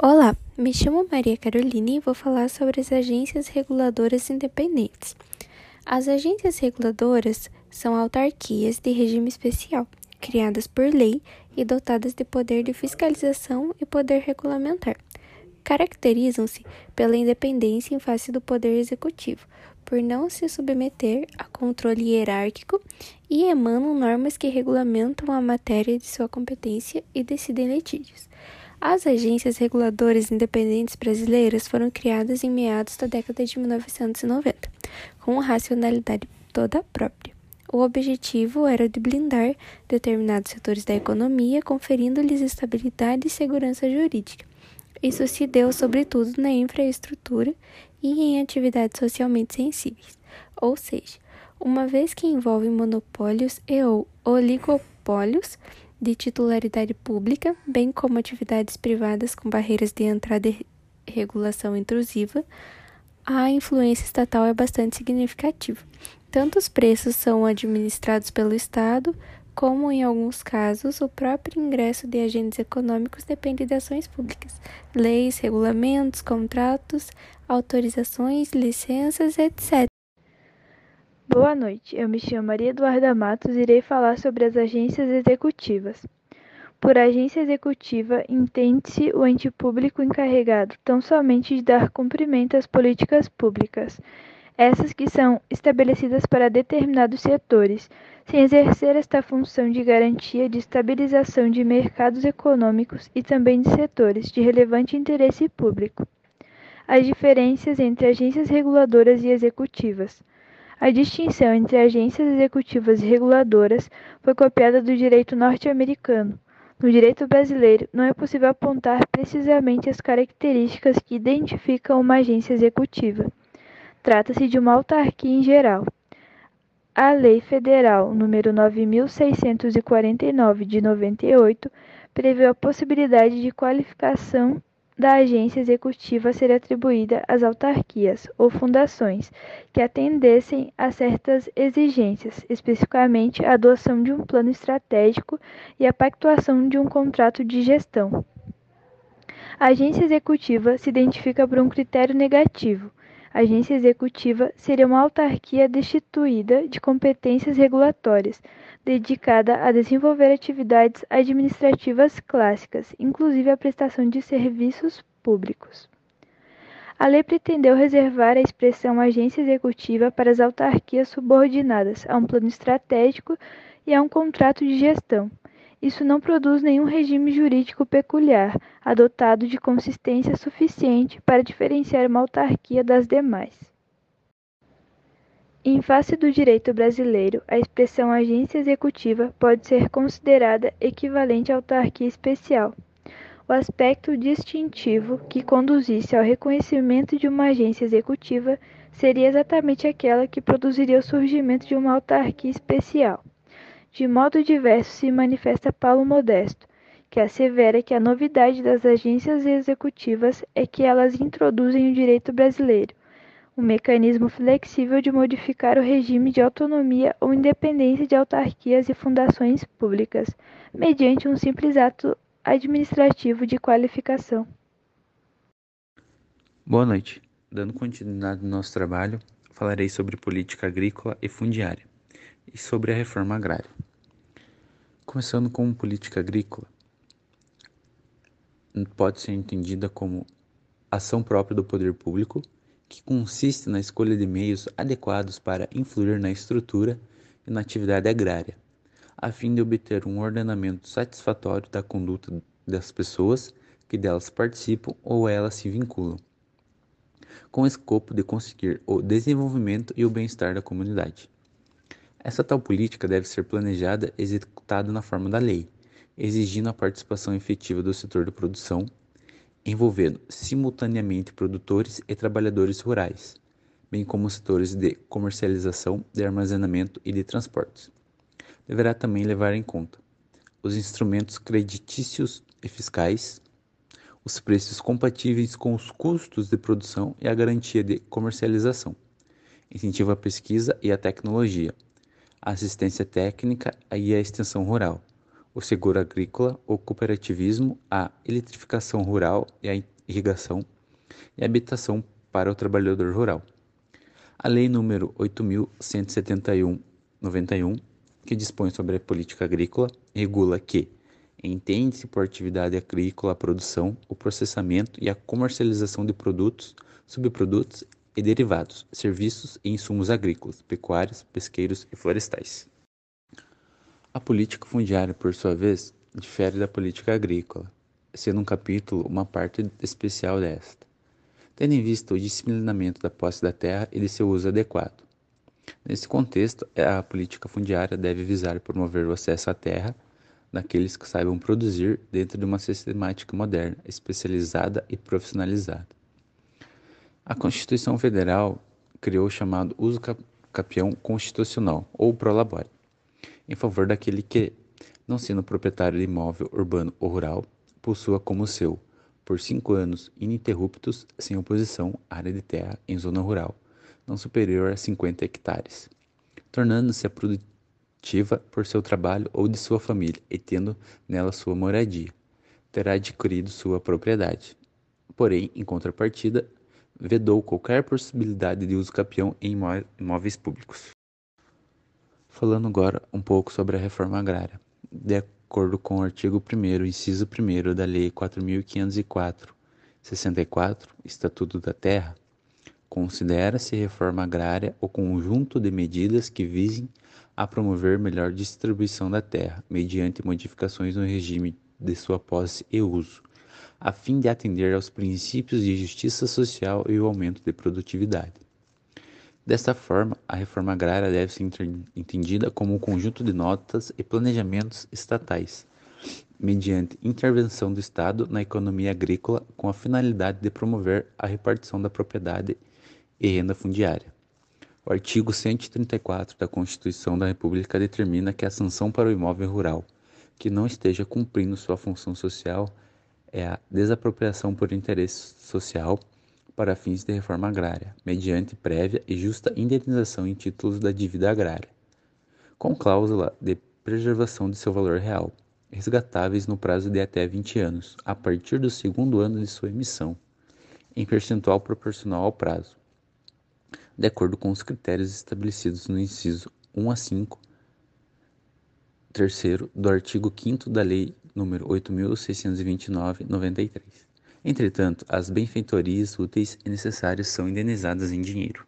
Olá, me chamo Maria Carolina e vou falar sobre as agências reguladoras independentes. As agências reguladoras são autarquias de regime especial, criadas por lei e dotadas de poder de fiscalização e poder regulamentar. Caracterizam-se pela independência em face do poder executivo, por não se submeter a controle hierárquico e emanam normas que regulamentam a matéria de sua competência e decidem litígios. As agências reguladoras independentes brasileiras foram criadas em meados da década de 1990, com racionalidade toda própria. O objetivo era de blindar determinados setores da economia, conferindo-lhes estabilidade e segurança jurídica. Isso se deu sobretudo na infraestrutura e em atividades socialmente sensíveis, ou seja, uma vez que envolve monopólios e ou oligopólios, de titularidade pública, bem como atividades privadas com barreiras de entrada e regulação intrusiva, a influência estatal é bastante significativa. Tanto os preços são administrados pelo Estado, como, em alguns casos, o próprio ingresso de agentes econômicos depende de ações públicas, leis, regulamentos, contratos, autorizações, licenças, etc. Boa noite, eu me chamo Maria Eduarda Matos e irei falar sobre as agências executivas. Por agência executiva, entende-se o ente público encarregado tão somente de dar cumprimento às políticas públicas, essas que são estabelecidas para determinados setores, sem exercer esta função de garantia de estabilização de mercados econômicos e também de setores de relevante interesse público. As diferenças entre agências reguladoras e executivas. A distinção entre agências executivas e reguladoras foi copiada do direito norte-americano. No direito brasileiro, não é possível apontar precisamente as características que identificam uma agência executiva. Trata-se de uma autarquia em geral. A Lei Federal nº 9649 de 98 prevê a possibilidade de qualificação da agência executiva ser atribuída às autarquias ou fundações que atendessem a certas exigências, especificamente a adoção de um plano estratégico e a pactuação de um contrato de gestão. A agência executiva se identifica por um critério negativo. Agência executiva seria uma autarquia destituída de competências regulatórias, dedicada a desenvolver atividades administrativas clássicas, inclusive a prestação de serviços públicos. A lei pretendeu reservar a expressão agência executiva para as autarquias subordinadas a um plano estratégico e a um contrato de gestão. Isso não produz nenhum regime jurídico peculiar, adotado de consistência suficiente para diferenciar uma autarquia das demais. Em face do direito brasileiro, a expressão agência executiva pode ser considerada equivalente à autarquia especial. O aspecto distintivo que conduzisse ao reconhecimento de uma agência executiva seria exatamente aquela que produziria o surgimento de uma autarquia especial. De modo diverso se manifesta Paulo Modesto, que assevera que a novidade das agências executivas é que elas introduzem o direito brasileiro um mecanismo flexível de modificar o regime de autonomia ou independência de autarquias e fundações públicas, mediante um simples ato administrativo de qualificação. Boa noite. Dando continuidade ao nosso trabalho, falarei sobre política agrícola e fundiária e sobre a reforma agrária. Começando com política agrícola, pode ser entendida como ação própria do poder público que consiste na escolha de meios adequados para influir na estrutura e na atividade agrária, a fim de obter um ordenamento satisfatório da conduta das pessoas que delas participam ou elas se vinculam, com o escopo de conseguir o desenvolvimento e o bem-estar da comunidade. Essa tal política deve ser planejada e executada na forma da lei, exigindo a participação efetiva do setor de produção, envolvendo simultaneamente produtores e trabalhadores rurais, bem como setores de comercialização, de armazenamento e de transportes. Deverá também levar em conta os instrumentos creditícios e fiscais, os preços compatíveis com os custos de produção e a garantia de comercialização, incentivo à pesquisa e à tecnologia, assistência técnica e a extensão rural, o seguro agrícola, o cooperativismo, a eletrificação rural e a irrigação e a habitação para o trabalhador rural. A Lei nº 8.171/91, que dispõe sobre a política agrícola, regula que entende-se por atividade agrícola a produção, o processamento e a comercialização de produtos, subprodutos e derivados, serviços e insumos agrícolas, pecuários, pesqueiros e florestais. A política fundiária, por sua vez, difere da política agrícola, sendo um capítulo uma parte especial desta, tendo em vista o disciplinamento da posse da terra e de seu uso adequado. Nesse contexto, a política fundiária deve visar promover o acesso à terra daqueles que saibam produzir dentro de uma sistemática moderna, especializada e profissionalizada. A Constituição Federal criou o chamado uso capião constitucional, ou prolabore, em favor daquele que, não sendo proprietário de imóvel urbano ou rural, possua como seu, por cinco anos ininterruptos, sem oposição, área de terra em zona rural, não superior a 50 hectares, tornando-se a produtiva por seu trabalho ou de sua família e tendo nela sua moradia. Terá adquirido sua propriedade. Porém, em contrapartida, vedou qualquer possibilidade de uso capião em imóveis públicos. Falando agora um pouco sobre a reforma agrária. De acordo com o artigo 1 inciso 1 da Lei 4504, 64, Estatuto da Terra, considera-se reforma agrária o conjunto de medidas que visem a promover melhor distribuição da terra, mediante modificações no regime de sua posse e uso, a fim de atender aos princípios de justiça social e o aumento de produtividade. Desta forma, a reforma agrária deve ser entendida como um conjunto de notas e planejamentos estatais, mediante intervenção do Estado na economia agrícola com a finalidade de promover a repartição da propriedade e renda fundiária. O artigo 134 da Constituição da República determina que a sanção para o imóvel rural que não esteja cumprindo sua função social é a desapropriação por interesse social para fins de reforma agrária, mediante prévia e justa indenização em títulos da dívida agrária, com cláusula de preservação de seu valor real, resgatáveis no prazo de até 20 anos, a partir do segundo ano de sua emissão, em percentual proporcional ao prazo, de acordo com os critérios estabelecidos no inciso 1 a 5, terceiro do artigo 5 da Lei número 8.629-93. Entretanto, as benfeitorias úteis e necessárias são indenizadas em dinheiro.